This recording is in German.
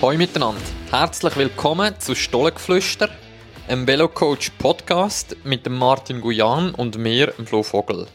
Hallo miteinander, herzlich willkommen zu Stollengeflüster, einem Velocoach Podcast mit dem Martin Guyan und mir, dem Flo Vogel.